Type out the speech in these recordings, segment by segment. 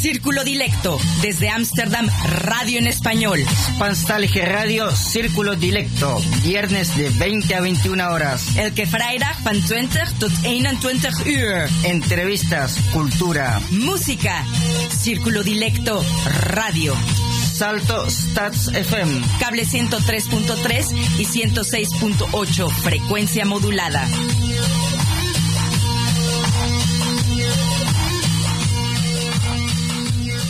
Círculo Dilecto, desde Ámsterdam, radio en español. Spanstalge Radio, Círculo Dilecto, viernes de 20 a 21 horas. Elke vrijdag van 20 tot 21 uur. Entrevistas, cultura, música. Círculo Dilecto, radio. Salto Stats FM. Cable 103.3 y 106.8, frecuencia modulada.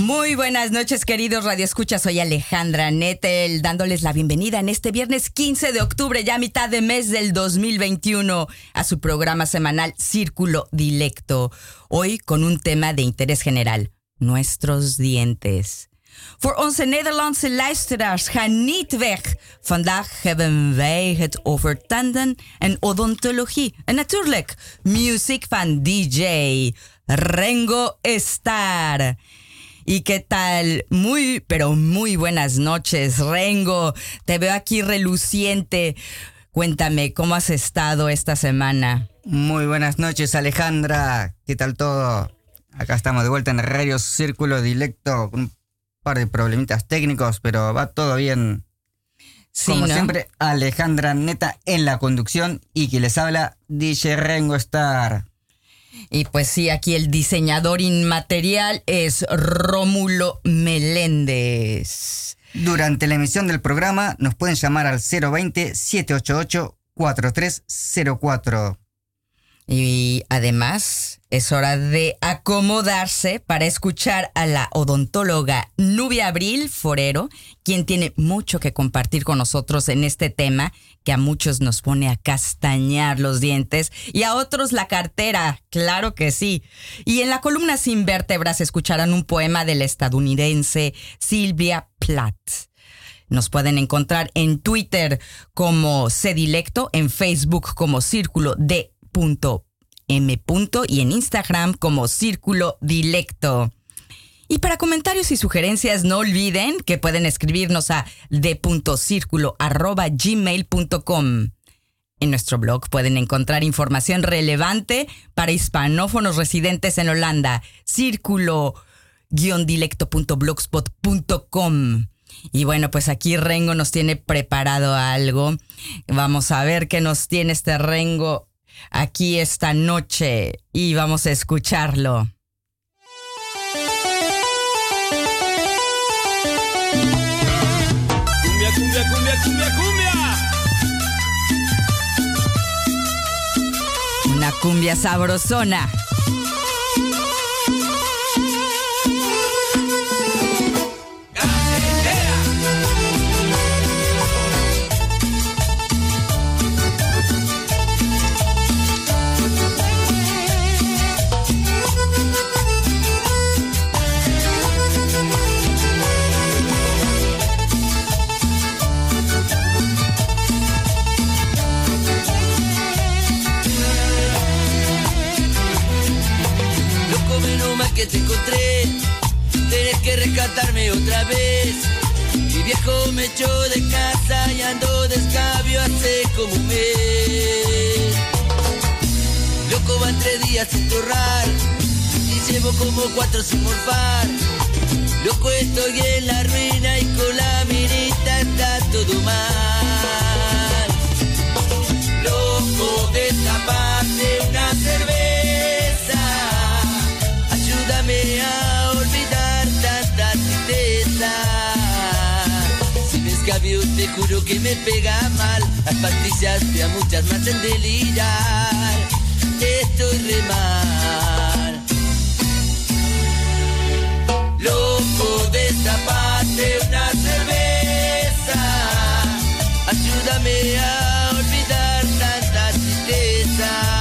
Muy buenas noches, queridos radioescuchas. Soy Alejandra Nettel, dándoles la bienvenida en este viernes 15 de octubre, ya mitad de mes del 2021, a su programa semanal Círculo Dilecto. Hoy con un tema de interés general: nuestros dientes. Voor onze Nederlandse luisteraars, ga niet weg. Vandaag hebben wij het over tanden en odontologie. En natuurlijk, muziek van DJ Rengo Star. ¿Y qué tal? Muy, pero muy buenas noches, Rengo. Te veo aquí reluciente. Cuéntame, ¿cómo has estado esta semana? Muy buenas noches, Alejandra. ¿Qué tal todo? Acá estamos de vuelta en Radio Círculo Directo con un par de problemitas técnicos, pero va todo bien. Como siempre, Alejandra Neta en la conducción y que les habla DJ Rengo Star. Y pues sí, aquí el diseñador inmaterial es Rómulo Meléndez. Durante la emisión del programa nos pueden llamar al 020-788-4304. Y además es hora de acomodarse para escuchar a la odontóloga Nubia Abril Forero, quien tiene mucho que compartir con nosotros en este tema que a muchos nos pone a castañar los dientes y a otros la cartera, claro que sí. Y en la columna Sin Vértebras escucharán un poema de la estadounidense Silvia Plath. Nos pueden encontrar en Twitter como Cedilecto, en Facebook como Círculo de M. y en Instagram como Círculo Dilecto. Y para comentarios y sugerencias no olviden que pueden escribirnos a d.circulo.gmail.com. En nuestro blog pueden encontrar información relevante para hispanófonos residentes en Holanda. Círculo-dilecto.blogspot.com. Y bueno, pues aquí Rengo nos tiene preparado algo. Vamos a ver qué nos tiene este Rengo aquí esta noche y vamos a escucharlo. Cumbia, cumbia, cumbia, cumbia, cumbia. Una cumbia sabrosona. Que te encontré. Tenés que rescatarme otra vez. Mi viejo me echó de casa y ando de escabio hace como un mes. Loco van tres días sin torrar y llevo como cuatro sin morfar. Loco estoy en la ruina y con la mirita está todo mal. Si me te juro que me pega mal. Las pastillas de a muchas más en delirar. Estoy re mal. Loco, destapate una cerveza. Ayúdame a olvidar tanta tristeza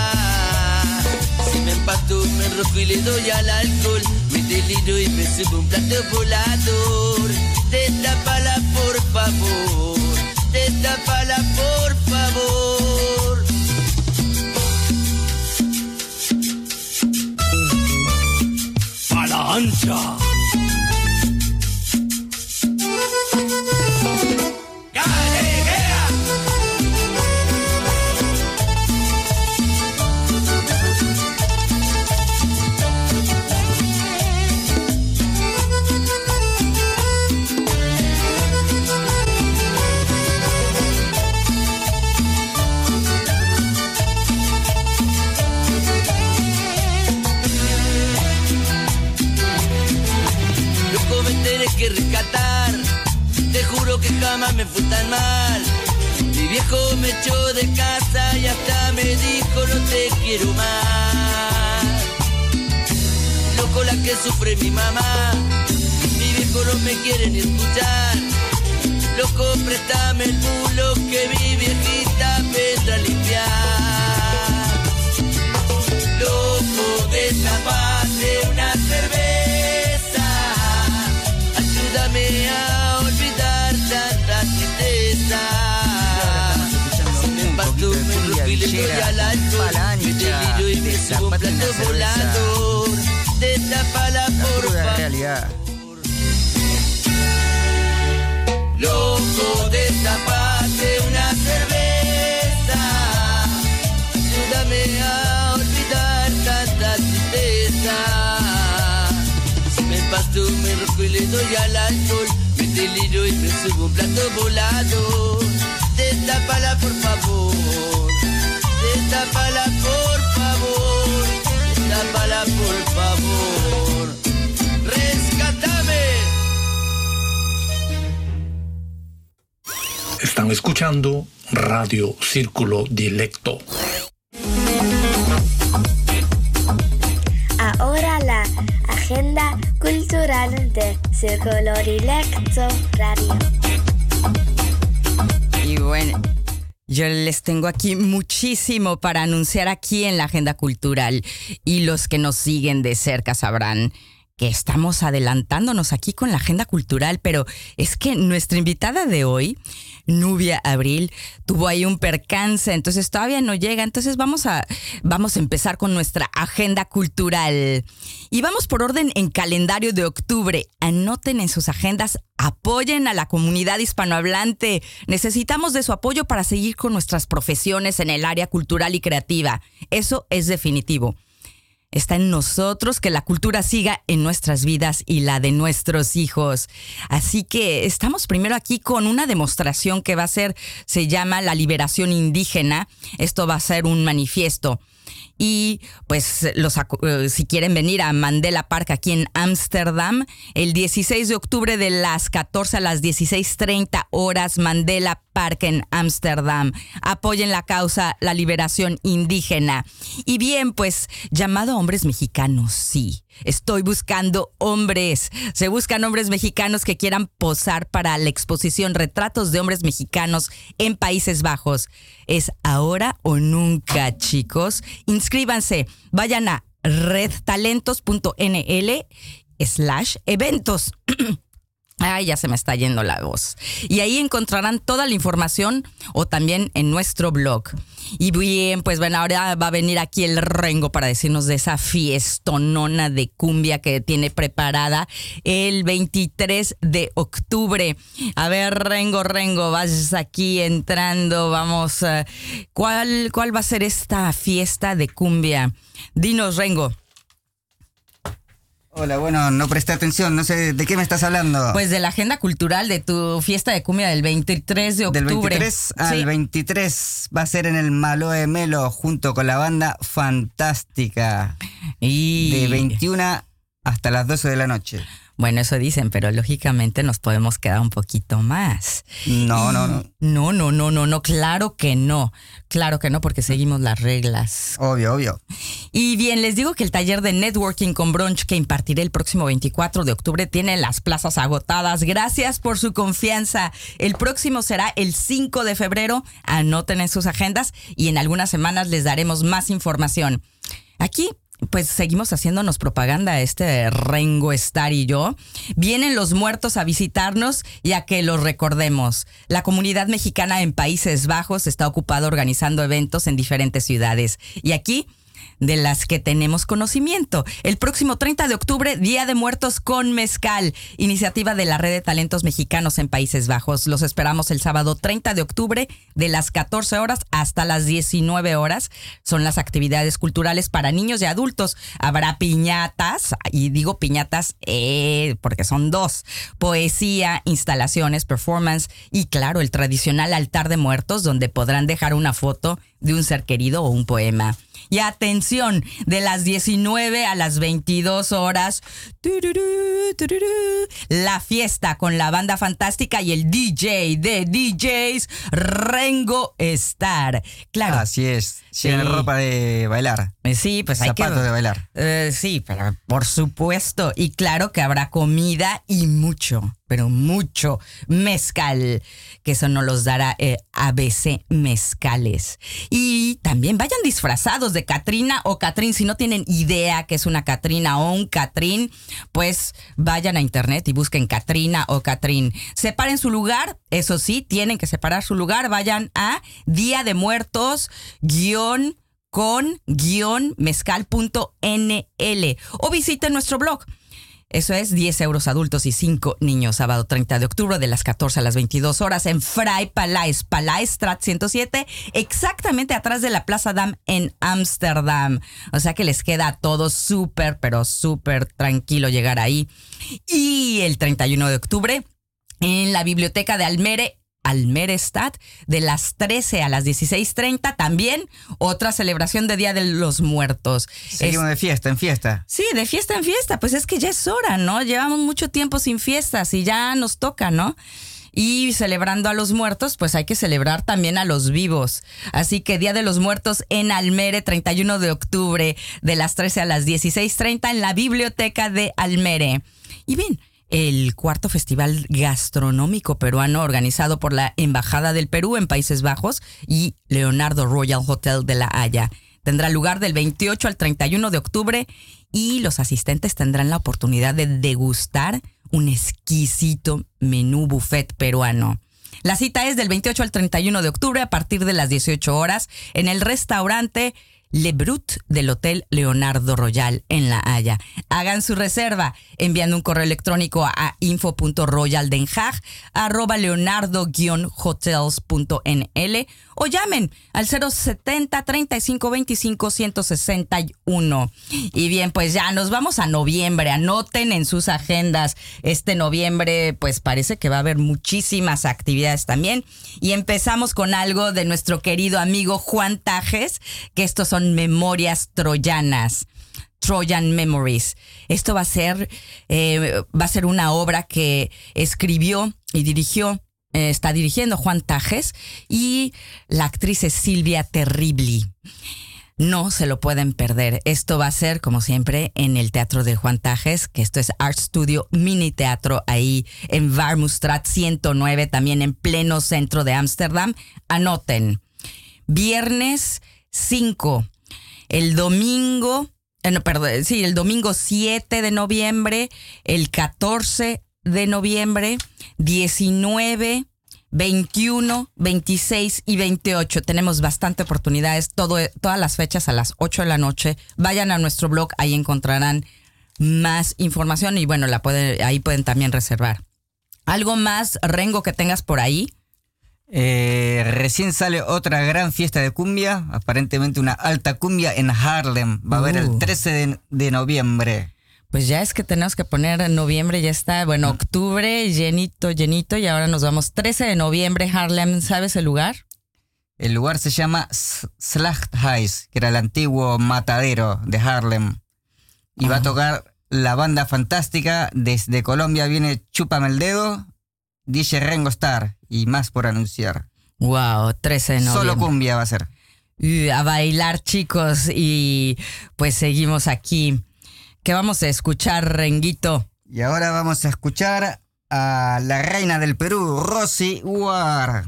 me enrojo y le doy al alcohol. Me deliro y me subo un plato volador. Destapala por favor, destapala por favor. A la ancha. que rescatar. Te juro que jamás me fue tan mal. Mi viejo me echó de casa y hasta me dijo no te quiero más. Loco la que sufre mi mamá, mi viejo no me quiere ni escuchar. Loco, préstame el bulo que mi viejita vendrá a limpiar. Loco, plato volador. Destapala, por Cruda favor. realidad. Loco, destapate una cerveza. Ayúdame a olvidar tanta tristeza. Si me pasto, me rojo y le doy al alcohol. Me deliro y me subo un plato volado. Destápala, por favor. Destápala, por Están escuchando Radio Círculo Dilecto. Ahora la agenda cultural de Círculo Dilecto Radio. Y bueno, yo les tengo aquí muchísimo para anunciar aquí en la agenda cultural y los que nos siguen de cerca sabrán que estamos adelantándonos aquí con la agenda cultural, pero es que nuestra invitada de hoy, Nubia Abril, tuvo ahí un percance, entonces todavía no llega, entonces vamos a, vamos a empezar con nuestra agenda cultural. Y vamos por orden en calendario de octubre. Anoten en sus agendas, apoyen a la comunidad hispanohablante. Necesitamos de su apoyo para seguir con nuestras profesiones en el área cultural y creativa. Eso es definitivo. Está en nosotros que la cultura siga en nuestras vidas y la de nuestros hijos. Así que estamos primero aquí con una demostración que va a ser, se llama La Liberación Indígena. Esto va a ser un manifiesto. Y pues los, eh, si quieren venir a Mandela Park aquí en Ámsterdam, el 16 de octubre de las 14 a las 16.30 horas, Mandela Park en Ámsterdam. Apoyen la causa, la liberación indígena. Y bien, pues llamado a hombres mexicanos, sí. Estoy buscando hombres. Se buscan hombres mexicanos que quieran posar para la exposición Retratos de hombres mexicanos en Países Bajos. Es ahora o nunca, chicos. Inscríbanse. Vayan a redtalentos.nl slash eventos. Ay, ya se me está yendo la voz. Y ahí encontrarán toda la información o también en nuestro blog. Y bien, pues bueno, ahora va a venir aquí el Rengo para decirnos de esa fiestonona de cumbia que tiene preparada el 23 de octubre. A ver, Rengo, Rengo, vas aquí entrando, vamos. eh, ¿Cuál, cuál va a ser esta fiesta de cumbia? Dinos, Rengo. Hola, bueno, no presté atención, no sé de qué me estás hablando. Pues de la agenda cultural de tu fiesta de cumbia del 23 de octubre. Del 23 al Sí. 23 va a ser en el Maloe Melo junto con la banda Fantástica. Y... De 21 hasta las 12 de la noche. Bueno, eso dicen, pero lógicamente nos podemos quedar un poquito más. No, no, no. No, no, no, no, no, claro que no. Claro que no, porque seguimos las reglas. Obvio, obvio. Y bien, les digo que el taller de networking con brunch que impartiré el próximo 24 de octubre tiene las plazas agotadas. Gracias por su confianza. El próximo será el 5 de febrero. Anoten en sus agendas y en algunas semanas les daremos más información. Aquí pues seguimos haciéndonos propaganda, este Rengo Star y yo. Vienen los muertos a visitarnos y a que los recordemos. La comunidad mexicana en Países Bajos está ocupada organizando eventos en diferentes ciudades. Y aquí de las que tenemos conocimiento. El próximo 30 de octubre, Día de Muertos con Mezcal, iniciativa de la Red de Talentos Mexicanos en Países Bajos. Los esperamos el sábado 30 de octubre de las 14 horas hasta las 19 horas. Son las actividades culturales para niños y adultos. Habrá piñatas, y digo piñatas eh, porque son dos, poesía, instalaciones, performance y claro, el tradicional altar de muertos donde podrán dejar una foto de un ser querido o un poema. Y atención, de las 19 a las 22 horas, la fiesta con la banda fantástica y el DJ de DJs, Rengo Star. Claro. Así es. Tiene ropa de bailar. Eh, sí, pues hay Zapatos de bailar. Eh, sí, pero por supuesto. Y claro que habrá comida y mucho, pero mucho mezcal, que eso no los dará eh, ABC Mezcales. Y también vayan disfrazados de Catrina o Catrín. Si no tienen idea que es una Catrina o un Catrín, pues vayan a internet y busquen Catrina o Catrín. Separen su lugar, eso sí, tienen que separar su lugar. Vayan a Día de Muertos, guion con guion mezcal.nl o visiten nuestro blog. Eso es 10 euros adultos y 5 niños, sábado 30 de octubre de las 14 a las 22 horas en Fray Palais, Strat 107, exactamente atrás de la Plaza Dam en Ámsterdam. O sea que les queda a todos súper, pero súper tranquilo llegar ahí. Y el 31 de octubre en la biblioteca de Almere Almerestad de las 13 a las 16.30. También otra celebración de Día de los Muertos. Seguimos de fiesta en fiesta. Sí, de fiesta en fiesta. Pues es que ya es hora, ¿no? Llevamos mucho tiempo sin fiestas y ya nos toca, ¿no? Y celebrando a los muertos, pues hay que celebrar también a los vivos. Así que Día de los Muertos en Almere, 31 de octubre, de las 13 a las 16.30 en la Biblioteca de Almere. Y bien, el cuarto festival gastronómico peruano organizado por la Embajada del Perú en Países Bajos y Leonardo Royal Hotel de La Haya. Tendrá lugar del 28 al 31 de octubre y los asistentes tendrán la oportunidad de degustar un exquisito menú buffet peruano. La cita es del 28 al 31 de octubre a partir de las 18 horas en el restaurante le Brut del Hotel Leonardo Royal en La Haya. Hagan su reserva enviando un correo electrónico a info.royaldenhag arroba leonardo-hotels.nl o llamen al 070 35 25 161. Y bien, pues ya nos vamos a noviembre. Anoten en sus agendas. Este noviembre, pues parece que va a haber muchísimas actividades también. Y empezamos con algo de nuestro querido amigo Juan Tajes, que estos son memorias troyanas. Trojan Memories. Esto va a ser, eh, va a ser una obra que escribió y dirigió eh, está dirigiendo Juan Tajes y la actriz es Silvia Terribli. No se lo pueden perder. Esto va a ser, como siempre, en el Teatro de Juan Tajes, que esto es Art Studio Mini Teatro, ahí en Varmustrat 109, también en pleno centro de Ámsterdam. Anoten. Viernes 5. El domingo, eh, no, perdón, sí, el domingo 7 de noviembre, el 14 de noviembre, 19, 21, 26 y 28. Tenemos bastante oportunidades, todo, todas las fechas a las 8 de la noche. Vayan a nuestro blog, ahí encontrarán más información y bueno, la pueden, ahí pueden también reservar. ¿Algo más, Rengo, que tengas por ahí? Eh, recién sale otra gran fiesta de cumbia, aparentemente una alta cumbia en Harlem. Va a haber el 13 uh. de noviembre. Pues ya es que tenemos que poner en noviembre, ya está, bueno, octubre, llenito, llenito, y ahora nos vamos 13 de noviembre, Harlem, ¿sabes el lugar? El lugar se llama Slachthuis, que era el antiguo matadero de Harlem. Y va a ah. tocar la banda fantástica, desde Colombia viene Chúpame el Dedo, DJ Rengo Star, y más por anunciar. Wow, 13 de noviembre. Solo cumbia va a ser. A bailar, chicos, y pues seguimos aquí ¿Qué vamos a escuchar, Renguito? Y ahora vamos a escuchar a la reina del Perú, Rosy War.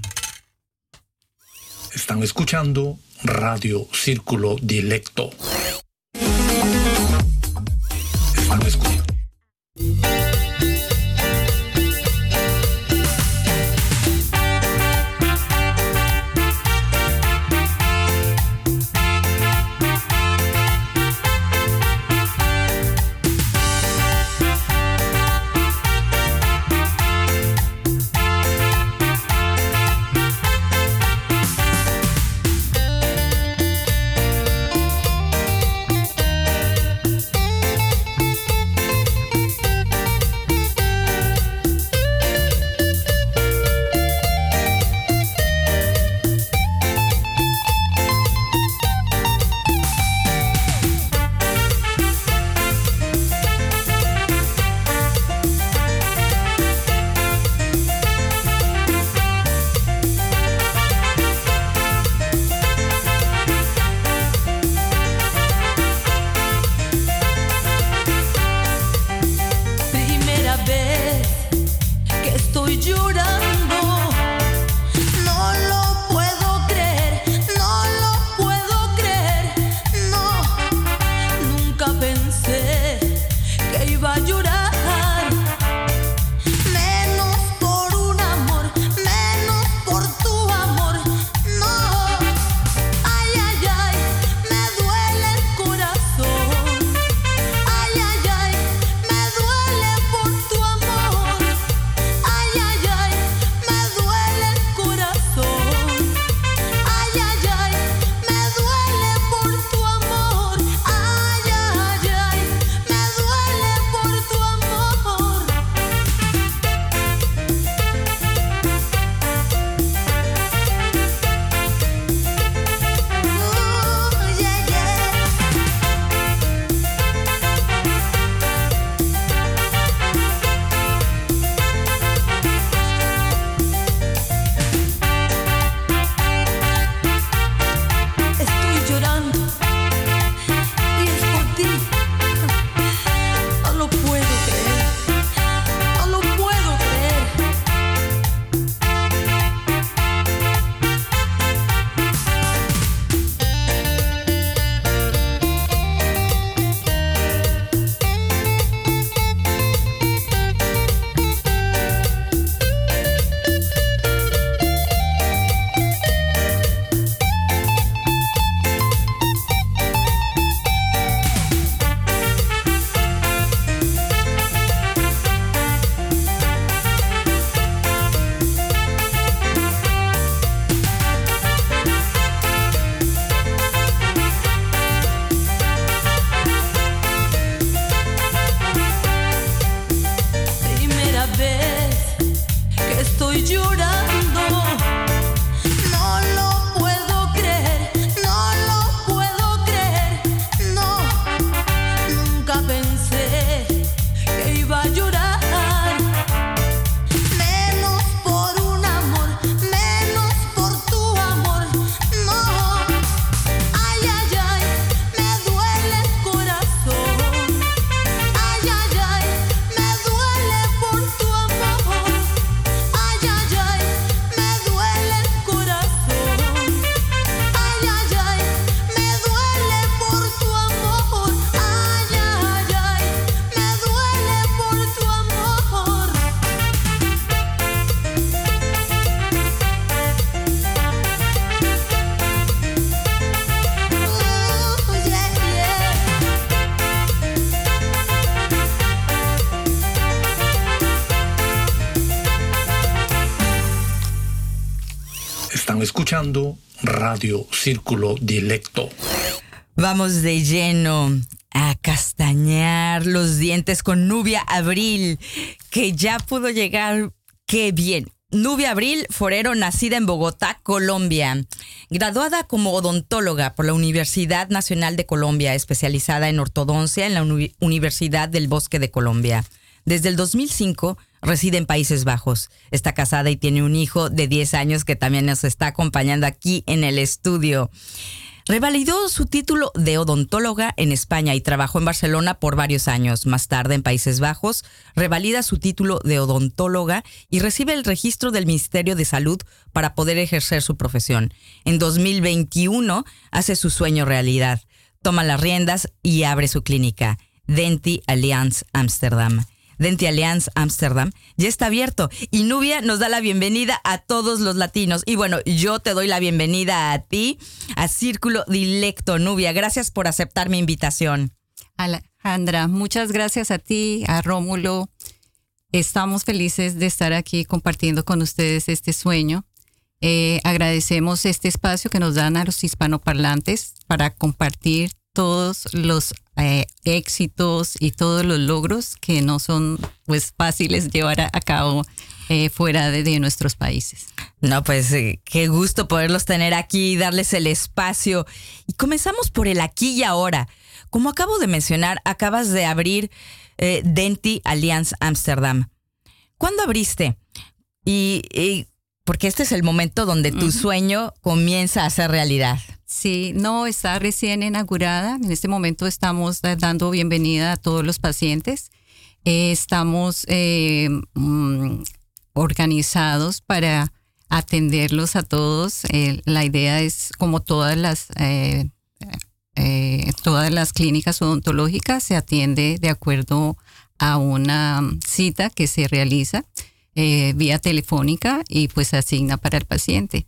Están escuchando Radio Círculo Dilecto. Están escuchando. Círculo Dilecto. Vamos de lleno a castañar los dientes con Nubia Abril, que ya pudo llegar. ¡Qué bien! Nubia Abril, forero, nacida en Bogotá, Colombia. Graduada como odontóloga por la Universidad Nacional de Colombia, especializada en ortodoncia en la Universidad del Bosque de Colombia. Desde el 2005 reside en Países Bajos. Está casada y tiene un hijo de 10 años que también nos está acompañando aquí en el estudio. Revalidó su título de odontóloga en España y trabajó en Barcelona por varios años. Más tarde, en Países Bajos, revalida su título de odontóloga y recibe el registro del Ministerio de Salud para poder ejercer su profesión. En 2021 hace su sueño realidad. Toma las riendas y abre su clínica, Denti Alliance Amsterdam. Denti Alliance Amsterdam ya está abierto y Nubia nos da la bienvenida a todos los latinos. Y bueno, yo te doy la bienvenida a ti, a Círculo Dilecto. Nubia, gracias por aceptar mi invitación. Alejandra, muchas gracias a ti, a Rómulo. Estamos felices de estar aquí compartiendo con ustedes este sueño. Eh, agradecemos este espacio que nos dan a los hispanoparlantes para compartir todos los eh, éxitos y todos los logros que no son pues fáciles llevar a, cabo eh, fuera de, nuestros países. No, pues eh, qué gusto poderlos tener aquí y darles el espacio. Y comenzamos por el aquí y ahora. Como acabo de mencionar, acabas de abrir Denti Alliance Amsterdam. ¿Cuándo abriste? Y, porque este es el momento donde tu sueño comienza a ser realidad. Sí, no, está recién inaugurada. En este momento estamos dando bienvenida a todos los pacientes. Eh, estamos eh, mm, organizados para atenderlos a todos. Eh, la idea es, como todas las, todas las clínicas odontológicas, se atiende de acuerdo a una cita que se realiza vía telefónica y pues asigna para el paciente.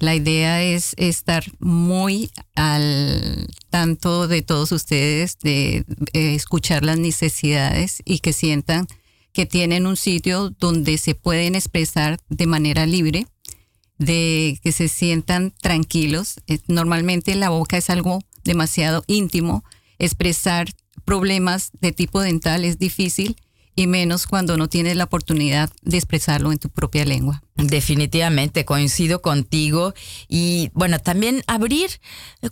La idea es estar muy al tanto de todos ustedes, de eh, escuchar las necesidades y que sientan que tienen un sitio donde se pueden expresar de manera libre, de que se sientan tranquilos. Eh, normalmente la boca es algo demasiado íntimo. Expresar problemas de tipo dental es difícil y menos cuando no tienes la oportunidad de expresarlo en tu propia lengua. Definitivamente, coincido contigo. Y bueno, también abrir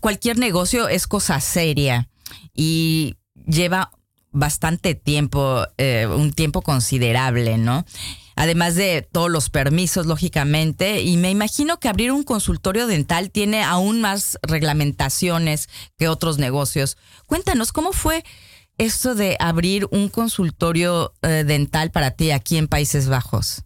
cualquier negocio es cosa seria y lleva bastante tiempo, eh, un tiempo considerable, ¿no? Además de todos los permisos, lógicamente, y me imagino que abrir un consultorio dental tiene aún más reglamentaciones que otros negocios. Cuéntanos, ¿cómo fue esto de abrir un consultorio eh, dental para ti aquí en Países Bajos?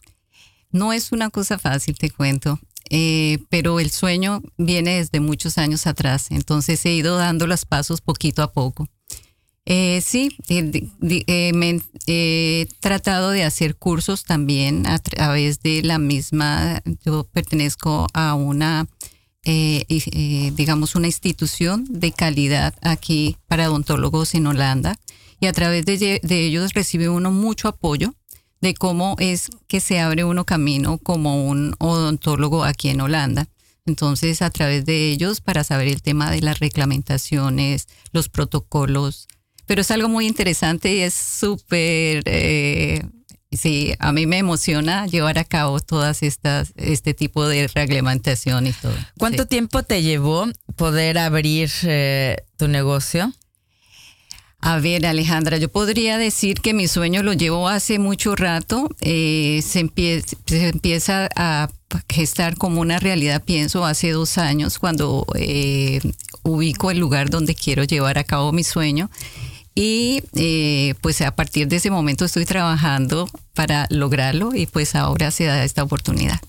No es una cosa fácil, te cuento. Eh, pero el sueño viene desde muchos años atrás, entonces he ido dando los pasos poquito a poco. Eh, sí, he tratado de hacer cursos también a través de la misma, yo pertenezco a una eh, eh, digamos, una institución de calidad aquí para odontólogos en Holanda y a través de, ellos recibe uno mucho apoyo de cómo es que se abre uno camino como un odontólogo aquí en Holanda. Entonces, a través de ellos, para saber el tema de las reglamentaciones, los protocolos, pero es algo muy interesante y es súper eh, sí, a mí me emociona llevar a cabo todas estas, este tipo de reglamentación y todo. ¿Cuánto tiempo te llevó poder abrir eh, tu negocio? A ver, Alejandra, yo podría decir que mi sueño lo llevo hace mucho rato. Eh, se, empieza, a gestar como una realidad, pienso, hace dos años, cuando eh, ubico el lugar donde quiero llevar a cabo mi sueño. Y eh, pues a partir de ese momento estoy trabajando para lograrlo y pues ahora se da esta oportunidad.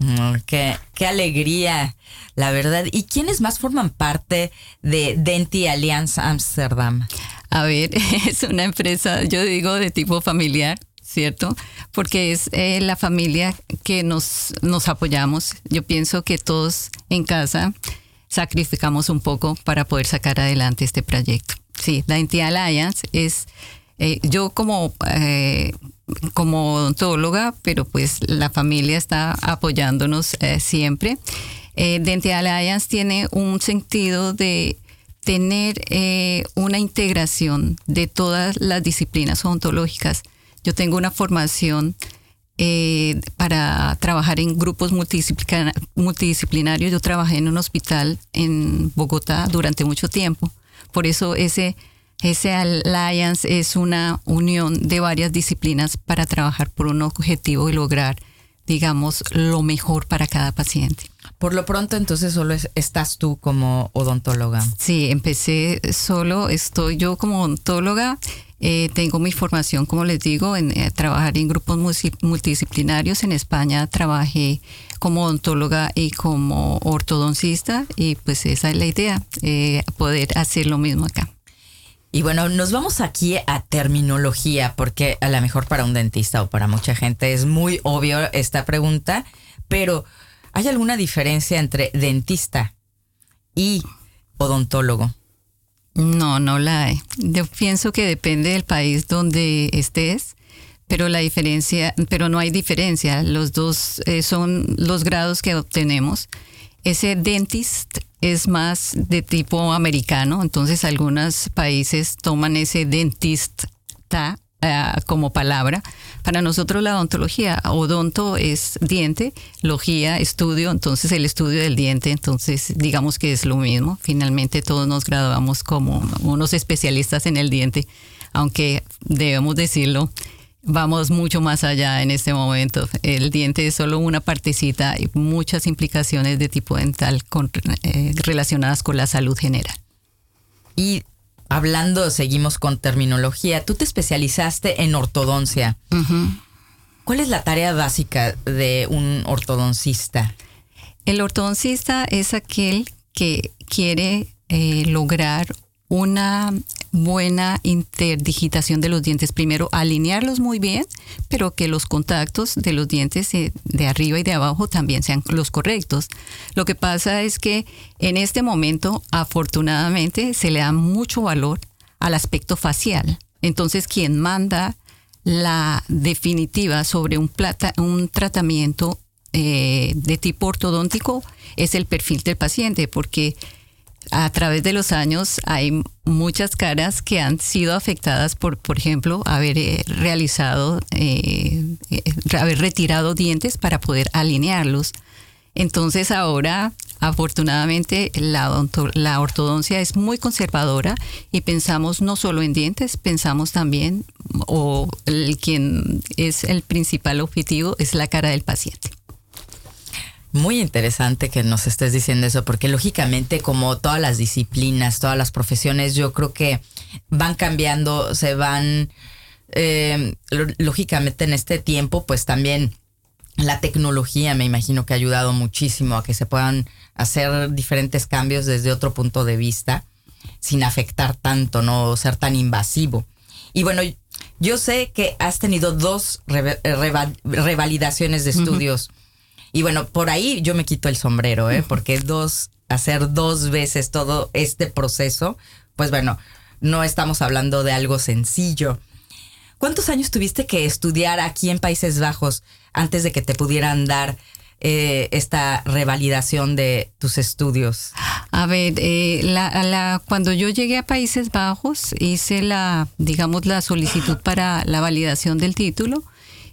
Mm, qué, qué, alegría, la verdad. ¿Y quiénes más forman parte de Denti Alliance Amsterdam? A ver, es una empresa, yo digo, de tipo familiar, ¿cierto? Porque es eh, la familia que nos, nos apoyamos. Yo pienso que todos en casa sacrificamos un poco para poder sacar adelante este proyecto. Sí, la entidad Alliance es, eh, yo como, eh, como odontóloga, pero pues la familia está apoyándonos eh, siempre. Eh, Dental Alliance tiene un sentido de tener eh, una integración de todas las disciplinas odontológicas. Yo tengo una formación eh, para trabajar en grupos multidisciplinarios. Yo trabajé en un hospital en Bogotá durante mucho tiempo. Por eso ese, ese Alliance es una unión de varias disciplinas para trabajar por un objetivo y lograr, digamos, lo mejor para cada paciente. Por lo pronto, entonces solo estás tú como odontóloga. Sí, empecé solo, estoy yo como odontóloga. Eh, tengo mi formación, como les digo, en eh, trabajar en grupos multidisciplinarios. En España trabajé como odontóloga y como ortodoncista y pues esa es la idea, eh, poder hacer lo mismo acá. Y bueno, nos vamos aquí a terminología, porque a lo mejor para un dentista o para mucha gente es muy obvio esta pregunta, pero ¿Hay alguna diferencia entre dentista y odontólogo? No, no la hay. Yo pienso que depende del país donde estés, pero la diferencia, pero no hay diferencia. Los dos eh, son los grados que obtenemos. Ese dentist es más de tipo americano, entonces algunos países toman ese dentista eh, como palabra. Para nosotros la odontología, odonto es diente, logía, estudio, entonces el estudio del diente, entonces digamos que es lo mismo. Finalmente todos nos graduamos como unos especialistas en el diente, aunque debemos decirlo, vamos mucho más allá en este momento. El diente es solo una partecita y muchas implicaciones de tipo dental eh, relacionadas con la salud general. Y hablando, seguimos con terminología, tú te especializaste en ortodoncia. ¿Cuál es la tarea básica de un ortodoncista? El ortodoncista es aquel que quiere eh, lograr una buena interdigitación de los dientes. Primero, alinearlos muy bien, pero que los contactos de los dientes eh, de arriba y de abajo también sean los correctos. Lo que pasa es que en este momento, afortunadamente, se le da mucho valor al aspecto facial. Entonces, quien manda la definitiva sobre un, plata, un tratamiento eh, de tipo ortodóntico es el perfil del paciente, porque a través de los años hay muchas caras que han sido afectadas por, por ejemplo, haber eh, realizado, eh, eh, haber retirado dientes para poder alinearlos. Entonces ahora, afortunadamente, la, la ortodoncia es muy conservadora y pensamos no solo en dientes, pensamos también, o el, quien es el principal objetivo es la cara del paciente. Muy interesante que nos estés diciendo eso, porque lógicamente como todas las disciplinas, todas las profesiones, yo creo que van cambiando, se van, eh, lógicamente en este tiempo, pues también la tecnología me imagino que ha ayudado muchísimo a que se puedan hacer diferentes cambios desde otro punto de vista, sin afectar tanto, no ser tan invasivo. Y bueno, yo sé que has tenido dos revalidaciones de estudios. Y bueno, por ahí yo me quito el sombrero, ¿eh? Porque dos, hacer dos veces todo este proceso, pues bueno, no estamos hablando de algo sencillo. ¿Cuántos años tuviste que estudiar aquí en Países Bajos antes de que te pudieran dar eh, esta revalidación de tus estudios? A ver, eh, la, cuando yo llegué a Países Bajos hice la, digamos, la solicitud para la validación del título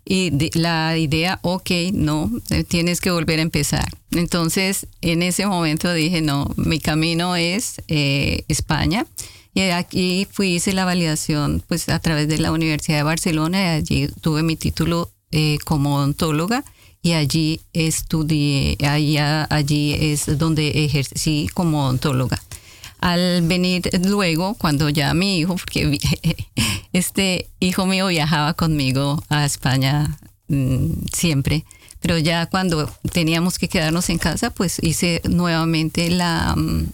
y la idea, ok, no, eh, tienes que volver a empezar. Entonces, en ese momento dije, no, mi camino es eh, España. Y aquí fui, hice la validación pues a través de la Universidad de Barcelona y allí tuve mi título eh, como odontóloga y allí estudié, allá, allí es donde ejercí como odontóloga. Al venir luego, cuando ya mi hijo, porque este hijo mío viajaba conmigo a España mm, siempre, pero ya cuando teníamos que quedarnos en casa, pues hice nuevamente la, mm,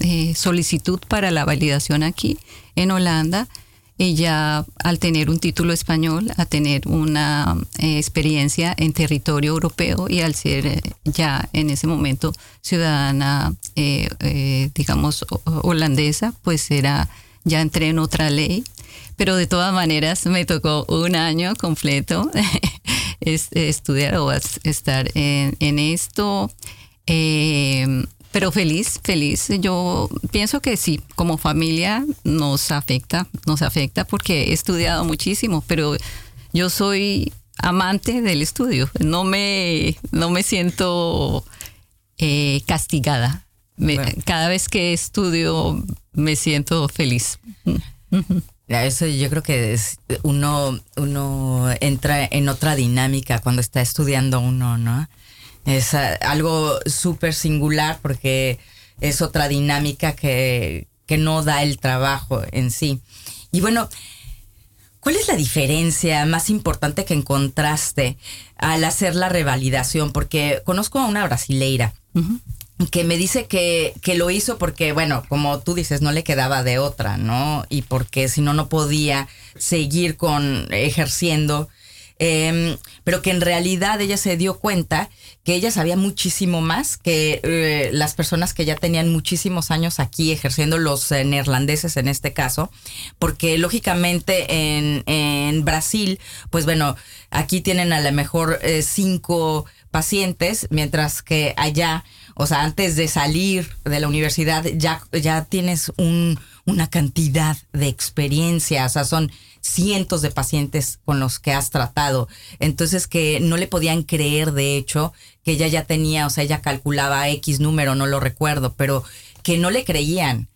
eh, solicitud para la validación aquí en Holanda. Ya al tener un título español, a tener una eh, experiencia en territorio europeo y al ser eh, ya en ese momento ciudadana, digamos, holandesa, pues era ya entré en otra ley, pero de todas maneras me tocó un año completo estudiar o estar en, esto. Pero feliz, feliz. Yo pienso que sí, como familia nos afecta, nos afecta porque he estudiado muchísimo, pero yo soy amante del estudio. No me, no me siento eh, castigada. Cada vez que estudio me siento feliz. Eso yo creo que es, uno, uno entra en otra dinámica cuando está estudiando uno, ¿no? Es algo súper singular porque es otra dinámica que, que no da el trabajo en sí. Y bueno, ¿Cuál es la diferencia más importante que encontraste al hacer la revalidación? Porque conozco a una brasileira que me dice que, que, lo hizo porque, bueno, como tú dices, no le quedaba de otra, ¿no? Y porque si no, no podía seguir con ejerciendo Em, pero que en realidad ella se dio cuenta que ella sabía muchísimo más que eh, las personas que ya tenían muchísimos años aquí ejerciendo, los eh, neerlandeses en este caso, porque lógicamente en, en, Brasil, pues bueno, aquí tienen a lo mejor eh, cinco pacientes, mientras que allá, o sea, antes de salir de la universidad ya, ya tienes un, una cantidad de experiencia, o sea, son cientos de pacientes con los que has tratado. Entonces que no le podían creer, de hecho, que ella ya tenía, o sea, ella calculaba X número, no lo recuerdo, pero que no le creían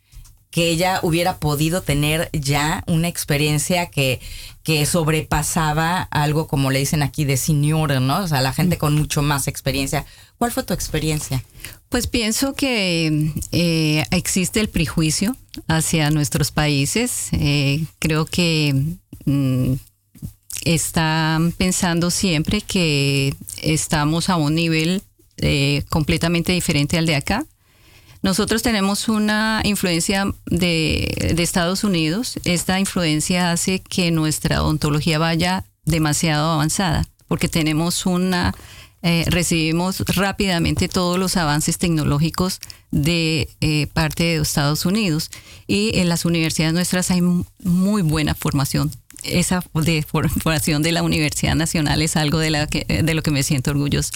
que ella hubiera podido tener ya una experiencia que, que sobrepasaba algo como le dicen aquí de senior, ¿no? O sea, la gente con mucho más experiencia. ¿Cuál fue tu experiencia? Pues pienso que eh, existe el prejuicio hacia nuestros países. Eh, creo que mm, están pensando siempre que estamos a un nivel eh, completamente diferente al de acá. Nosotros tenemos una influencia de, de, Estados Unidos. Esta influencia hace que nuestra odontología vaya demasiado avanzada, porque tenemos una eh, recibimos rápidamente todos los avances tecnológicos de eh, parte de Estados Unidos y en las universidades nuestras hay muy buena formación. Esa formación de la Universidad Nacional es algo de, la que, de lo que me siento orgulloso.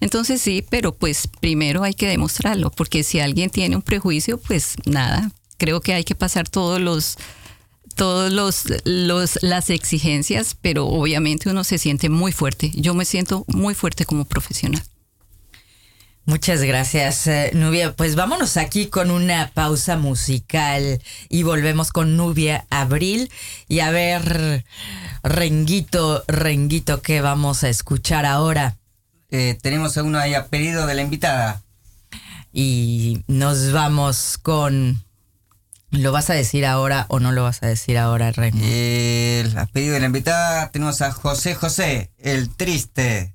Entonces sí, pero pues primero hay que demostrarlo, porque si alguien tiene un prejuicio, pues nada, creo que hay que pasar todos los todos los, los, las exigencias, pero obviamente uno se siente muy fuerte. Yo me siento muy fuerte como profesional. Muchas gracias, eh, Nubia. Pues vámonos aquí con una pausa musical y volvemos con Nubia Abril y a ver, Renguito, Renguito, ¿qué vamos a escuchar ahora? Eh, tenemos a uno ahí a pedido de la invitada. Y nos vamos con ¿Lo vas a decir ahora o no lo vas a decir ahora, Rey? El a pedido de la invitada tenemos a José José, el triste.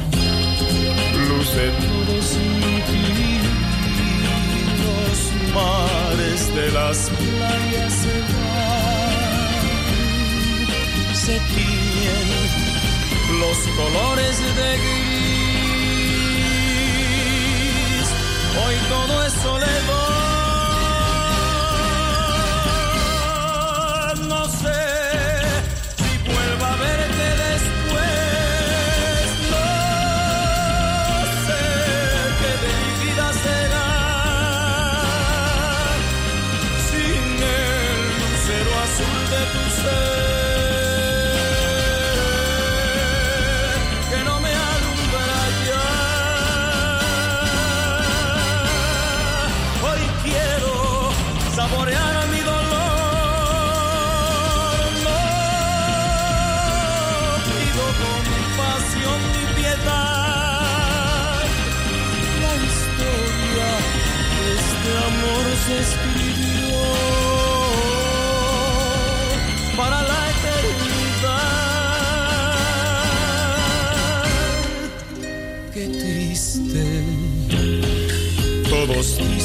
luce los mares de las playas se van, se tiñen los colores de gris. Hoy todo es soledad.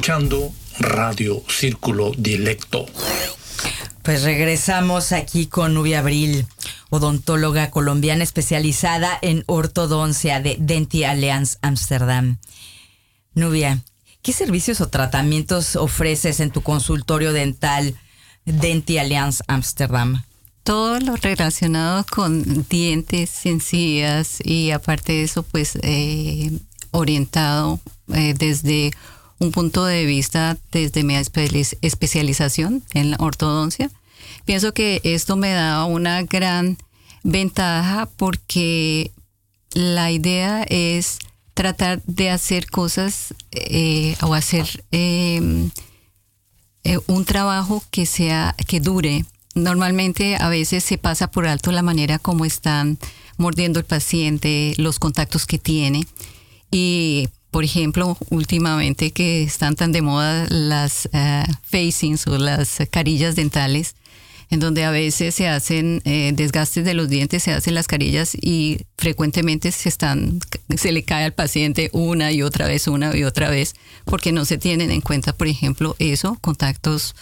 escuchando Radio Círculo Dilecto. Pues regresamos aquí con Nubia Abril, odontóloga colombiana especializada en ortodoncia de Denti Alliance Amsterdam. Nubia, ¿qué servicios o tratamientos ofreces en tu consultorio dental Denti Alliance Amsterdam? todo lo relacionado con dientes, encías y aparte de eso, pues eh, orientado eh, desde un punto de vista, desde mi espe- especialización en la ortodoncia. Pienso que esto me da una gran ventaja porque la idea es tratar de hacer cosas eh, o hacer eh, eh, un trabajo que sea que dure normalmente a veces se pasa por alto la manera como están mordiendo el paciente, los contactos que tiene. Y, por ejemplo, últimamente que están tan de moda las uh, facings o las carillas dentales, en donde a veces se hacen eh, desgastes de los dientes, se hacen las carillas y frecuentemente se están, se le cae al paciente una y otra vez, una y otra vez, porque no se tienen en cuenta, por ejemplo, eso, contactos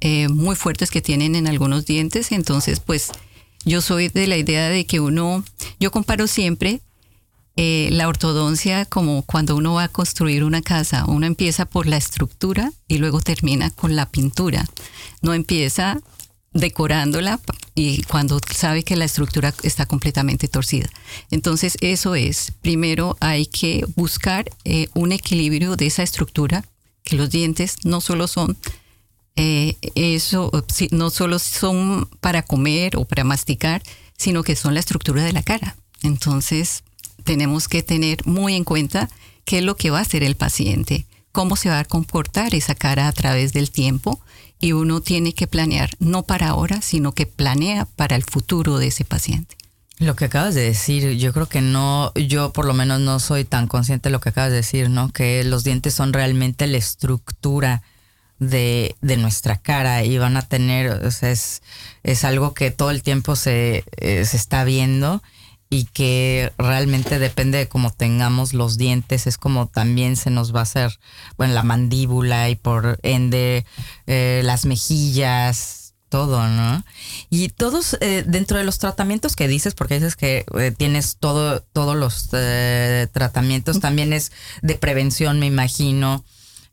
eh, muy fuertes que tienen en algunos dientes. Entonces, pues yo soy de la idea de que uno, yo comparo siempre eh, la ortodoncia como cuando uno va a construir una casa. Uno empieza por la estructura y luego termina con la pintura. No empieza decorándola y cuando sabe que la estructura está completamente torcida. Entonces eso es, primero hay que buscar eh, un equilibrio de esa estructura, que los dientes no solo son eh, eso no solo son para comer o para masticar, sino que son la estructura de la cara. Entonces, tenemos que tener muy en cuenta qué es lo que va a hacer el paciente, cómo se va a comportar esa cara a través del tiempo y uno tiene que planear no para ahora, sino que planea para el futuro de ese paciente. Lo que acabas de decir, yo creo que no, yo por lo menos no soy tan consciente de lo que acabas de decir, ¿no? Que los dientes son realmente la estructura de, de, nuestra cara y van a tener, o sea, es, es algo que todo el tiempo se, eh, se está viendo y que realmente depende de cómo tengamos los dientes, es como también se nos va a hacer, bueno, la mandíbula y por ende eh, las mejillas, todo, ¿no? Y todos eh, dentro de los tratamientos que dices, porque dices que eh, tienes todo, todos los eh, tratamientos, también es de prevención, me imagino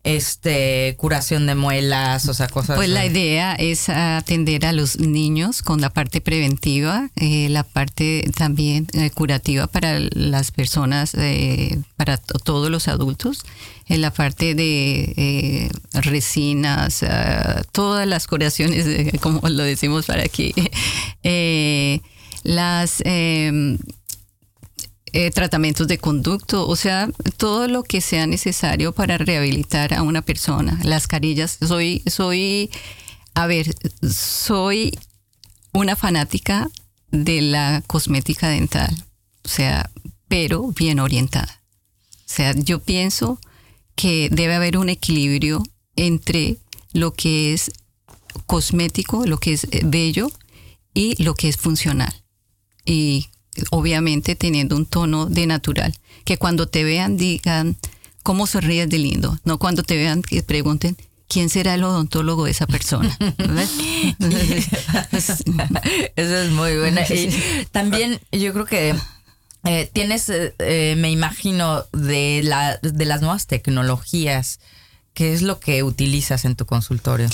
este curación de muelas, o sea, cosas. Pues la idea es atender a los niños con la parte preventiva, eh, la parte también eh, curativa para las personas, eh, para todos los adultos, en la parte de resinas, todas las curaciones, como lo decimos para aquí, las eh, tratamientos de conducto, o sea, todo lo que sea necesario para rehabilitar a una persona. Las carillas, soy, soy, a ver, soy una fanática de la cosmética dental, o sea, pero bien orientada. O sea, yo pienso que debe haber un equilibrio entre lo que es cosmético, lo que es bello y lo que es funcional. Y obviamente teniendo un tono de natural. Que cuando te vean digan, ¿cómo sonríes de lindo? No cuando te vean que pregunten, ¿quién será el odontólogo de esa persona? Eso es muy buena. Y también yo creo que eh, tienes, eh, me imagino, de, la, de las nuevas tecnologías, ¿qué es lo que utilizas en tu consultorio?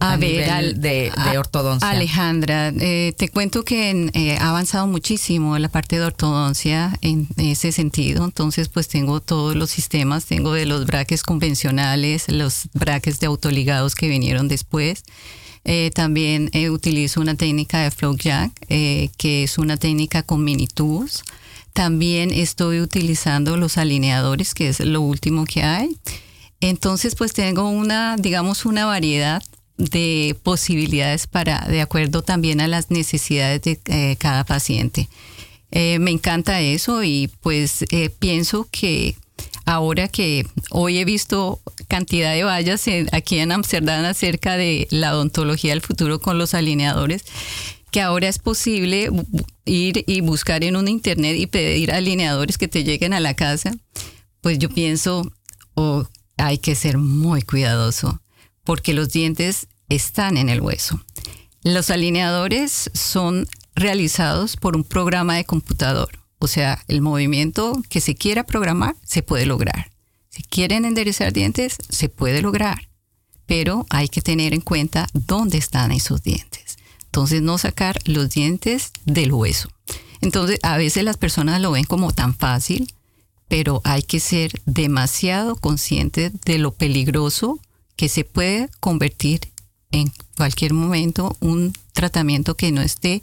A, ver, de, ortodoncia? Alejandra, eh, te cuento que eh, ha avanzado muchísimo la parte de ortodoncia en ese sentido. Entonces, pues tengo todos los sistemas, tengo de los braques convencionales, los braques de autoligados que vinieron después. Eh, también utilizo una técnica de flow jack, que es una técnica con mini tubos. También estoy utilizando los alineadores, que es lo último que hay. Entonces, pues tengo una, digamos, una variedad de posibilidades para, de acuerdo también a las necesidades de eh, cada paciente. Eh, me encanta eso y pues eh, pienso que ahora que hoy he visto cantidad de vallas aquí en Amsterdam acerca de la odontología del futuro con los alineadores, que ahora es posible ir y buscar en un internet y pedir alineadores que te lleguen a la casa, pues yo pienso, oh, hay que ser muy cuidadoso porque los dientes están en el hueso. Los alineadores son realizados por un programa de computador, o sea, el movimiento que se quiera programar se puede lograr. Si quieren enderezar dientes, se puede lograr, pero hay que tener en cuenta dónde están esos dientes. Entonces, no sacar los dientes del hueso. Entonces, a veces las personas lo ven como tan fácil, pero hay que ser demasiado conscientes de lo peligroso que se puede convertir en cualquier momento un tratamiento que no esté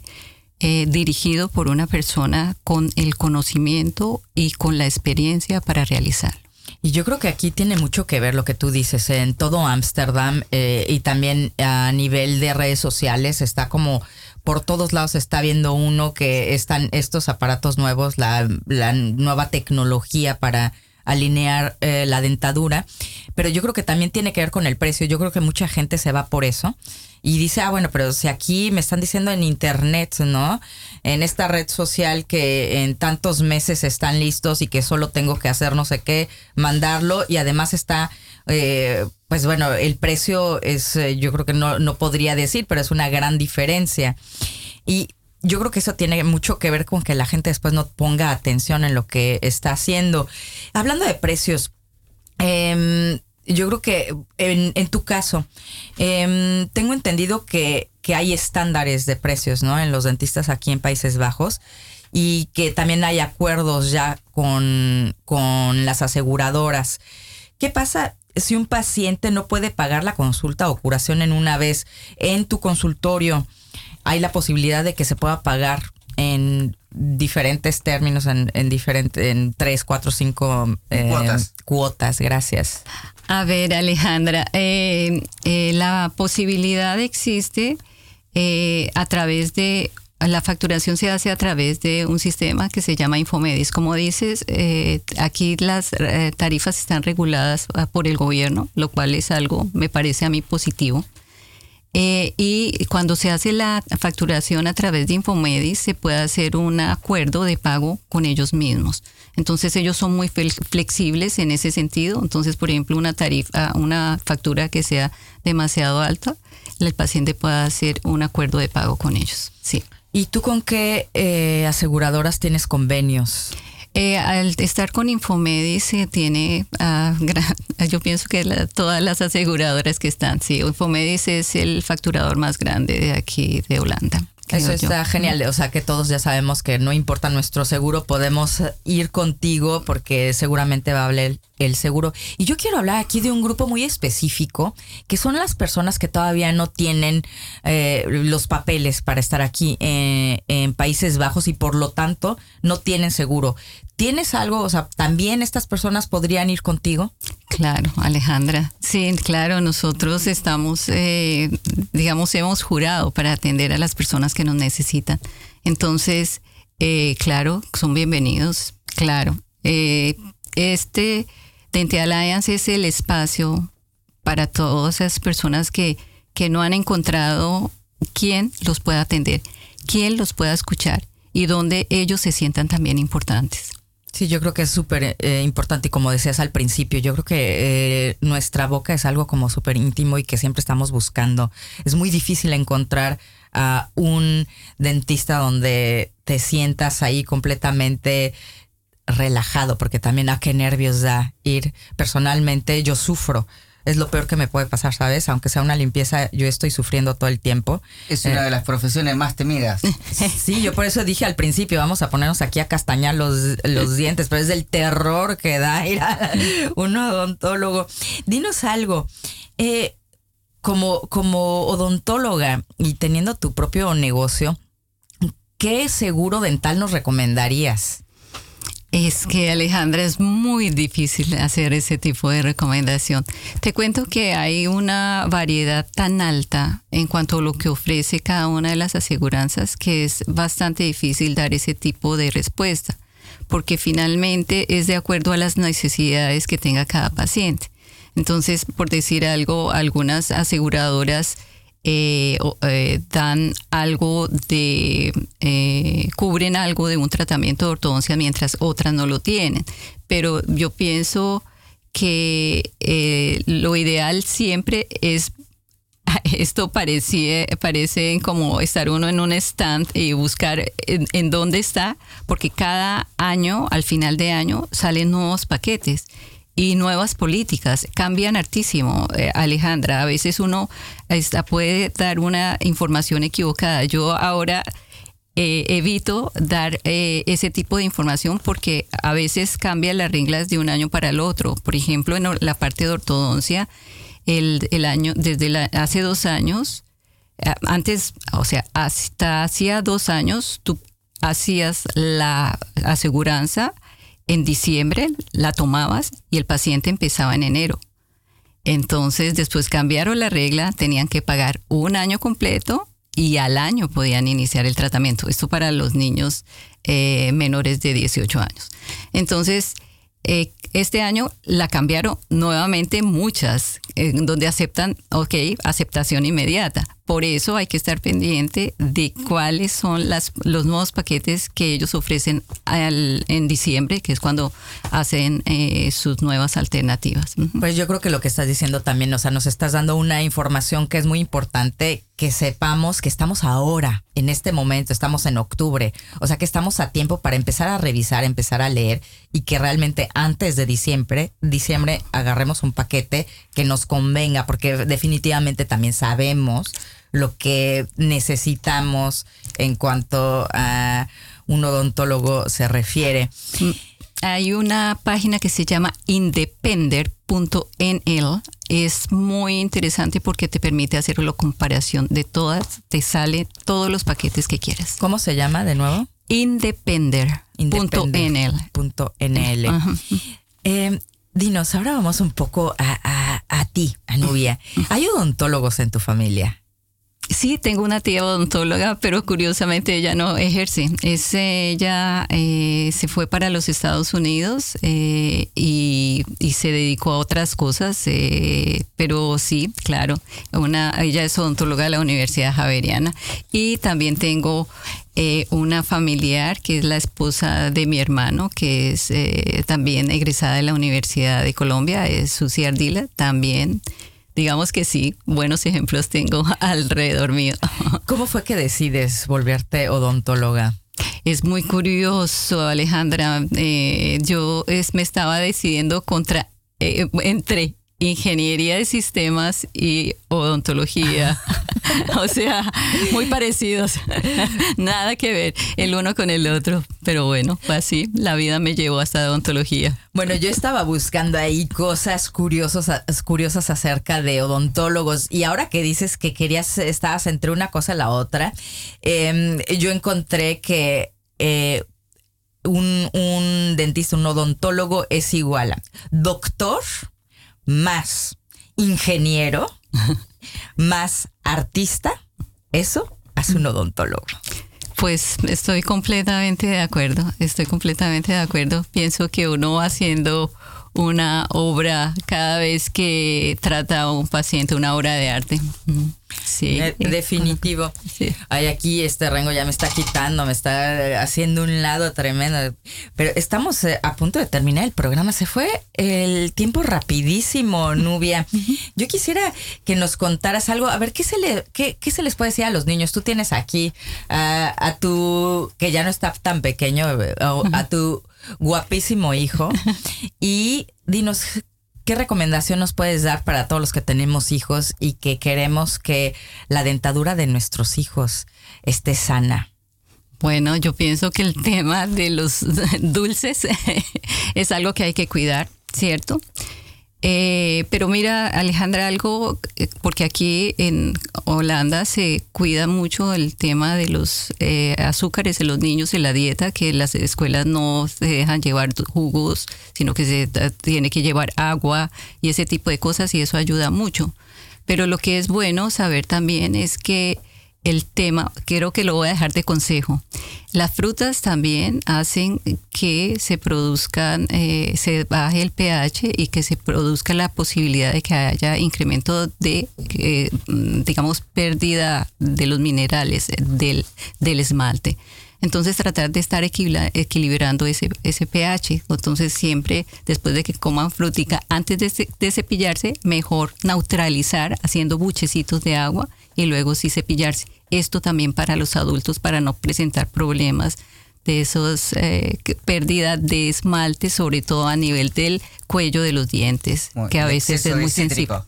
eh, dirigido por una persona con el conocimiento y con la experiencia para realizarlo. Y yo creo que aquí tiene mucho que ver lo que tú dices. En todo Ámsterdam eh, y también a nivel de redes sociales está como por todos lados está viendo uno que están estos aparatos nuevos, la, nueva tecnología para alinear eh, la dentadura, pero yo creo que también tiene que ver con el precio. Yo creo que mucha gente se va por eso y dice, ah, bueno, pero si aquí me están diciendo en internet, ¿no? En esta red social que en tantos meses están listos y que solo tengo que hacer no sé qué, mandarlo y además está eh, pues bueno, el precio es, eh, yo creo que no, no podría decir, pero es una gran diferencia. Y yo creo que eso tiene mucho que ver con que la gente después no ponga atención en lo que está haciendo. Hablando de precios, em, yo creo que en, tu caso, em, tengo entendido que, que, hay estándares de precios, ¿no? En los dentistas aquí en Países Bajos y que también hay acuerdos ya con, con las aseguradoras. ¿Qué pasa si un paciente no puede pagar la consulta o curación en una vez en tu consultorio, hay la posibilidad de que se pueda pagar en diferentes términos, en, en diferentes, en tres, cuatro, cinco eh, cuotas. Gracias. A ver, Alejandra, eh, eh, la posibilidad existe a través de la facturación se hace a través de un sistema que se llama Infomedis. Como dices, eh, aquí las eh, tarifas están reguladas ah, por el gobierno, lo cual es algo, me parece a mí positivo. Eh, y cuando se hace la facturación a través de Infomedis, se puede hacer un acuerdo de pago con ellos mismos. Entonces ellos son muy flexibles en ese sentido. Entonces, por ejemplo, una tarifa, una factura que sea demasiado alta, el paciente pueda hacer un acuerdo de pago con ellos. Sí. ¿Y tú con qué eh, aseguradoras tienes convenios? Eh, al estar con Infomedis se tiene, ah, yo pienso que todas las aseguradoras que están, sí, Infomedis es el facturador más grande de aquí de Holanda. Eso está genial, o sea que todos ya sabemos que no importa nuestro seguro, podemos ir contigo porque seguramente va a hablar el seguro. Y yo quiero hablar aquí de un grupo muy específico, que son las personas que todavía no tienen eh, los papeles para estar aquí eh, en Países Bajos y por lo tanto no tienen seguro. ¿Tienes algo? O sea, ¿también estas personas podrían ir contigo? Claro, Alejandra. Sí, claro, nosotros estamos, eh, digamos, hemos jurado para atender a las personas que nos necesitan. Entonces, claro, son bienvenidos, claro. este Dente Alliance es el espacio para todas esas personas que, que no han encontrado quién los pueda atender, quién los pueda escuchar y donde ellos se sientan también importantes. Sí, yo creo que es súper eh, importante y como decías al principio, yo creo que eh, nuestra boca es algo como súper íntimo y que siempre estamos buscando. Es muy difícil encontrar a un dentista donde te sientas ahí completamente relajado, porque también a qué nervios da ir. Personalmente yo sufro es lo peor que me puede pasar, ¿sabes? Aunque sea una limpieza, yo estoy sufriendo todo el tiempo. Es una Eh, de las profesiones más temidas. Sí, yo por eso dije al principio, vamos a ponernos aquí a castañar los, los dientes, pero es del terror que da ir a un odontólogo. Dinos algo, eh, como, como odontóloga y teniendo tu propio negocio, ¿qué seguro dental nos recomendarías? Es que Alejandra es muy difícil hacer ese tipo de recomendación. Te cuento que hay una variedad tan alta en cuanto a lo que ofrece cada una de las aseguranzas que es bastante difícil dar ese tipo de respuesta, porque finalmente es de acuerdo a las necesidades que tenga cada paciente. Entonces, por decir algo, algunas aseguradoras eh, eh, dan algo de, eh, cubren algo de un tratamiento de ortodoncia mientras otras no lo tienen. Pero yo pienso que eh, lo ideal siempre es esto parecía, parece como estar uno en un stand y buscar en, en, dónde está, porque cada año, al final de año, salen nuevos paquetes y nuevas políticas. Cambian hartísimo, eh, Alejandra. A veces uno puede dar una información equivocada. Yo ahora eh, evito dar eh, ese tipo de información porque a veces cambian las reglas de un año para el otro. Por ejemplo, en la parte de ortodoncia, el, el año, desde la, hace dos años, antes, o sea, hasta hacía dos años, tú hacías la aseguranza en diciembre, la tomabas y el paciente empezaba en enero. Entonces, después cambiaron la regla, tenían que pagar un año completo y al año podían iniciar el tratamiento. Esto para los niños eh, menores de 18 años. Entonces, eh, este año la cambiaron nuevamente muchas, donde aceptan, ok, aceptación inmediata. Por eso hay que estar pendiente de cuáles son las, los nuevos paquetes que ellos ofrecen al, en diciembre, que es cuando hacen eh, sus nuevas alternativas. Pues yo creo que lo que estás diciendo también, o sea, nos estás dando una información que es muy importante, que sepamos que estamos ahora, en este momento, estamos en octubre, o sea, que estamos a tiempo para empezar a revisar, empezar a leer y que realmente antes de diciembre, diciembre agarremos un paquete que nos convenga, porque definitivamente también sabemos lo que necesitamos en cuanto a un odontólogo se refiere. Hay una página que se llama independer.nl. Es muy interesante porque te permite hacer la comparación de todas, te sale todos los paquetes que quieras. ¿Cómo se llama de nuevo? Independer.nl. Independer.nl. Eh, dinos, ahora vamos un poco a, a, a ti, a Nubia. ¿Hay odontólogos en tu familia? Sí, tengo una tía odontóloga, pero curiosamente ella no ejerce. Es, ella eh, se fue para los Estados Unidos eh, y, se dedicó a otras cosas, eh, pero sí, claro, ella es odontóloga de la Universidad Javeriana. Y también tengo una familiar que es la esposa de mi hermano, que es también egresada de la Universidad de Colombia, es Susi Ardila, también digamos que sí, buenos ejemplos tengo alrededor mío. ¿Cómo fue que decides volverte odontóloga? Es muy curioso, Alejandra. Eh, yo es, me estaba decidiendo contra eh, entre ingeniería de sistemas y odontología. o sea, muy parecidos. Nada que ver el uno con el otro. Pero bueno, fue así. La vida me llevó hasta odontología. Bueno, yo estaba buscando ahí cosas curiosas, curiosas acerca de odontólogos. Y ahora que dices que querías, estabas entre una cosa y la otra, eh, yo encontré que eh, un, un dentista, un odontólogo es igual a doctor más ingeniero, más artista, eso hace un odontólogo. Pues estoy completamente de acuerdo, estoy completamente de acuerdo. Pienso que uno va haciendo una obra cada vez que trata a un paciente, una obra de arte. Sí. Eh, definitivo. Sí. Ay, aquí este rango ya me está quitando, me está haciendo un lado tremendo. Pero estamos eh, a punto de terminar el programa. Se fue el tiempo rapidísimo, Nubia. Yo quisiera que nos contaras algo. A ver, ¿qué se, le, qué, qué se les puede decir a los niños? Tú tienes aquí uh, a tu, que ya no está tan pequeño, a tu guapísimo hijo. y dinos, ¿qué recomendación nos puedes dar para todos los que tenemos hijos y que queremos que la dentadura de nuestros hijos esté sana? Bueno, yo pienso que el tema de los dulces es algo que hay que cuidar, ¿cierto? Eh, pero mira, Alejandra, algo, eh, porque aquí en Holanda se cuida mucho el tema de los eh, azúcares de los niños en la dieta, que las escuelas no se dejan llevar jugos, sino que se tiene que llevar agua y ese tipo de cosas y eso ayuda mucho. Pero lo que es bueno saber también es que el tema, quiero que lo voy a dejar de consejo. Las frutas también hacen que se produzcan, eh, se baje el pH y que se produzca la posibilidad de que haya incremento de, eh, digamos, pérdida de los minerales del, del esmalte. Entonces tratar de estar equilibrando ese, ese pH. Entonces siempre después de que coman frutica, antes de, de, cepillarse, mejor neutralizar haciendo buchecitos de agua y luego sí cepillarse. Esto también para los adultos para no presentar problemas de esos eh, pérdidas de esmalte, sobre todo a nivel del cuello de los dientes, que a veces es muy sensible.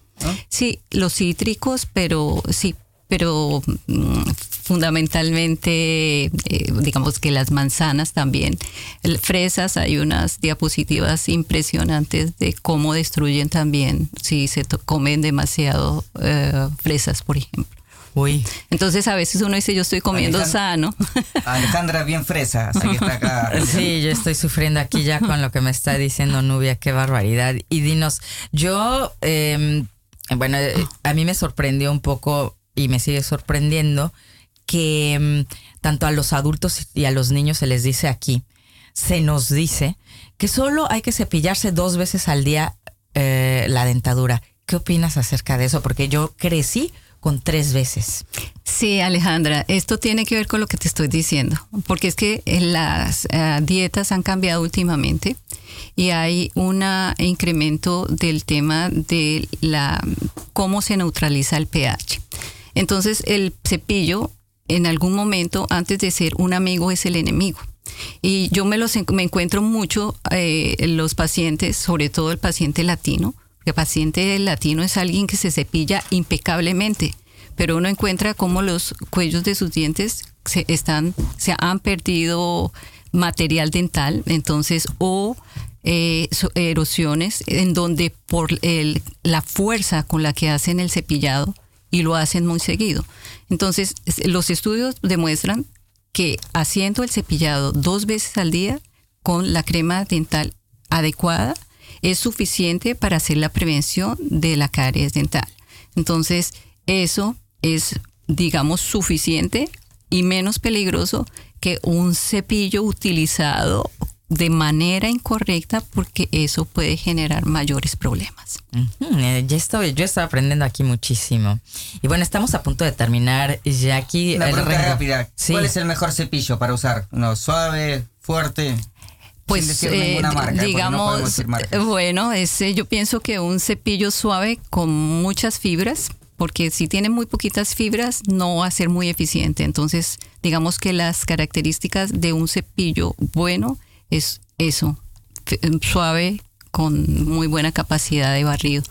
Sí, los cítricos, pero sí, pero mm, fundamentalmente, eh, digamos que las manzanas también. fresas, hay unas diapositivas impresionantes de cómo destruyen también si se comen demasiado eh, fresas, por ejemplo. Uy. Entonces a veces uno dice, yo estoy comiendo sano. Alejandra, bien fresa, así que está acá. Sí, yo estoy sufriendo aquí ya con lo que me está diciendo Nubia, qué barbaridad. Y dinos, yo, em, bueno, eh, a mí me sorprendió un poco y me sigue sorprendiendo que em, tanto a los adultos y a los niños se les dice aquí, se nos dice que solo hay que cepillarse dos veces al día eh, la dentadura. ¿Qué opinas acerca de eso? Porque yo crecí con tres veces. Sí, Alejandra, esto tiene que ver con lo que te estoy diciendo, porque es que las eh, dietas han cambiado últimamente y hay un incremento del tema de la cómo se neutraliza el pH. Entonces, el cepillo en algún momento antes de ser un amigo es el enemigo. Y yo me los me encuentro mucho eh, los pacientes, sobre todo el paciente latino, el paciente latino es alguien que se cepilla impecablemente, pero uno encuentra cómo los cuellos de sus dientes se están, se han perdido material dental, entonces, o eh, erosiones en donde por la fuerza con la que hacen el cepillado y lo hacen muy seguido. Entonces, los estudios demuestran que haciendo el cepillado dos veces al día con la crema dental adecuada, es suficiente para hacer la prevención de la caries dental. Entonces, eso es, digamos, suficiente y menos peligroso que un cepillo utilizado de manera incorrecta porque eso puede generar mayores problemas. Eh, ya estoy, yo estoy aprendiendo aquí muchísimo. Y bueno, estamos a punto de terminar. Ya aquí. Una pregunta rápida. ¿Cuál es el mejor cepillo para usar? ¿Uno suave, fuerte? Pues eh, digamos, bueno, ese, yo pienso que un cepillo suave con muchas fibras, porque si tiene muy poquitas fibras no va a ser muy eficiente. Entonces, digamos que las características de un cepillo bueno es eso, suave con muy buena capacidad de barrido.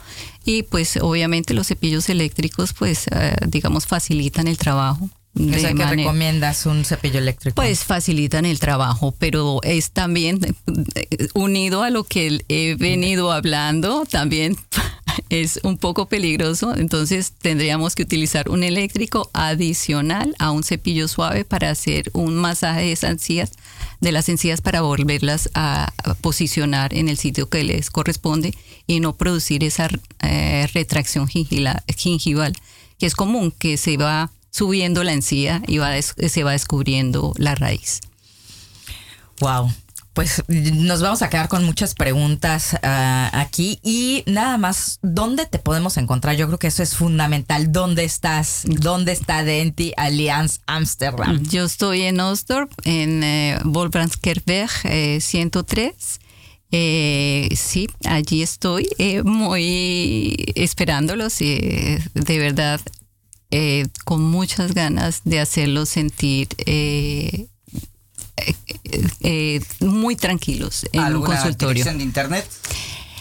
Y pues obviamente los cepillos eléctricos pues eh, digamos facilitan el trabajo o sea, que recomiendas un cepillo eléctrico. Pues facilitan el trabajo, pero es también eh, unido a lo que he venido hablando, también es un poco peligroso, entonces tendríamos que utilizar un eléctrico adicional a un cepillo suave para hacer un masaje de encías, de las encías para volverlas a posicionar en el sitio que les corresponde y no producir esa eh, retracción gingival, que es común, que se va subiendo la encía y va se va descubriendo la raíz. Wow. Pues nos vamos a quedar con muchas preguntas ah, aquí y nada más, ¿dónde te podemos encontrar? Yo creo que eso es fundamental. ¿Dónde estás? ¿Dónde está Denti Allianz Amsterdam? Yo estoy en Osdorp, en eh, 103. Eh, sí, allí estoy eh, muy esperándolos y de verdad eh, con muchas ganas de hacerlos sentir eh, eh, muy tranquilos en un consultorio. de internet?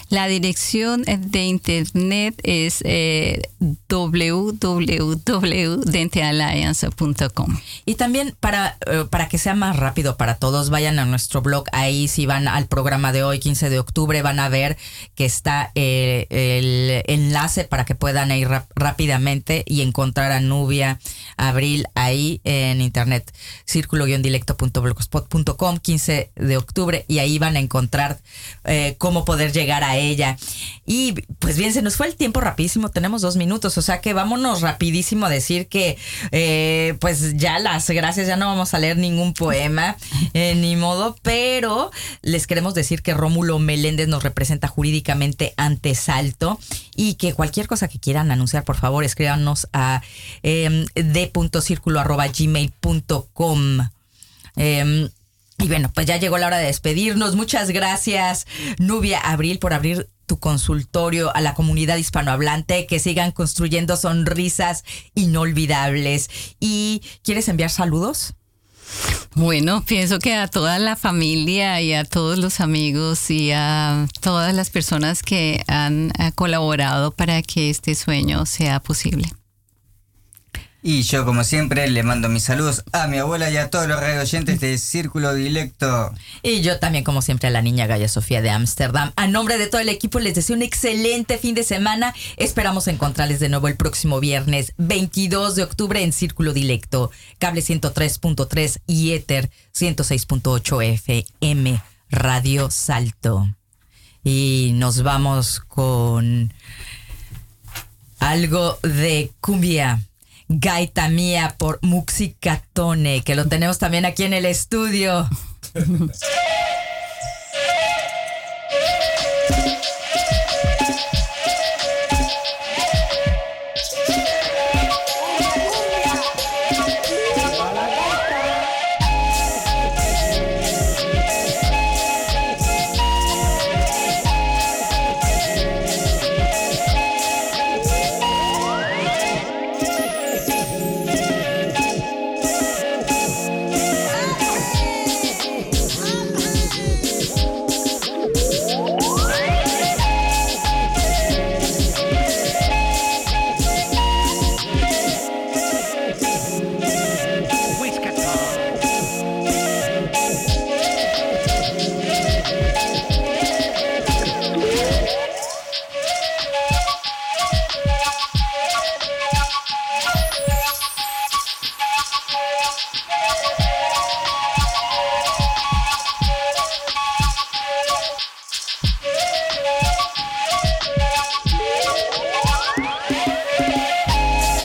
La dirección de internet es eh, www.dentealliance.com. Y también para, eh, para que sea más rápido para todos, vayan a nuestro blog. Ahí si van al programa de hoy, 15 de octubre, van a ver que está eh, el enlace para que puedan ir rápidamente y encontrar a Nubia Abril ahí en internet, círculo-dilecto.blogspot.com, 15 de octubre, y ahí van a encontrar eh, cómo poder llegar a ella. Y pues bien, se nos fue el tiempo rapidísimo, tenemos dos minutos, o sea que vámonos rapidísimo a decir que eh, pues ya las gracias, ya no vamos a leer ningún poema, eh, ni modo, pero les queremos decir que Rómulo Meléndez nos representa jurídicamente ante Salto y que cualquier cosa que quieran anunciar, por favor, escríbanos a eh, d.circulo.gmail.com. Eh, y bueno, pues ya llegó la hora de despedirnos. Muchas gracias, Nubia Abril, por abrir tu consultorio a la comunidad hispanohablante, que sigan construyendo sonrisas inolvidables. ¿Y quieres enviar saludos? Bueno, pienso que a toda la familia y a todos los amigos y a todas las personas que han colaborado para que este sueño sea posible. Y yo, como siempre, le mando mis saludos a mi abuela y a todos los radio oyentes de Círculo Directo. Y yo también, como siempre, a la niña Gaya Sofía de Ámsterdam. A nombre de todo el equipo, les deseo un excelente fin de semana. Esperamos encontrarles de nuevo el próximo viernes 22 de octubre en Círculo Directo, cable 103.3 y Ether 106.8 FM, Radio Salto. Y nos vamos con algo de cumbia. Gaita Mía por Muxicatone, que lo tenemos también aquí en el estudio.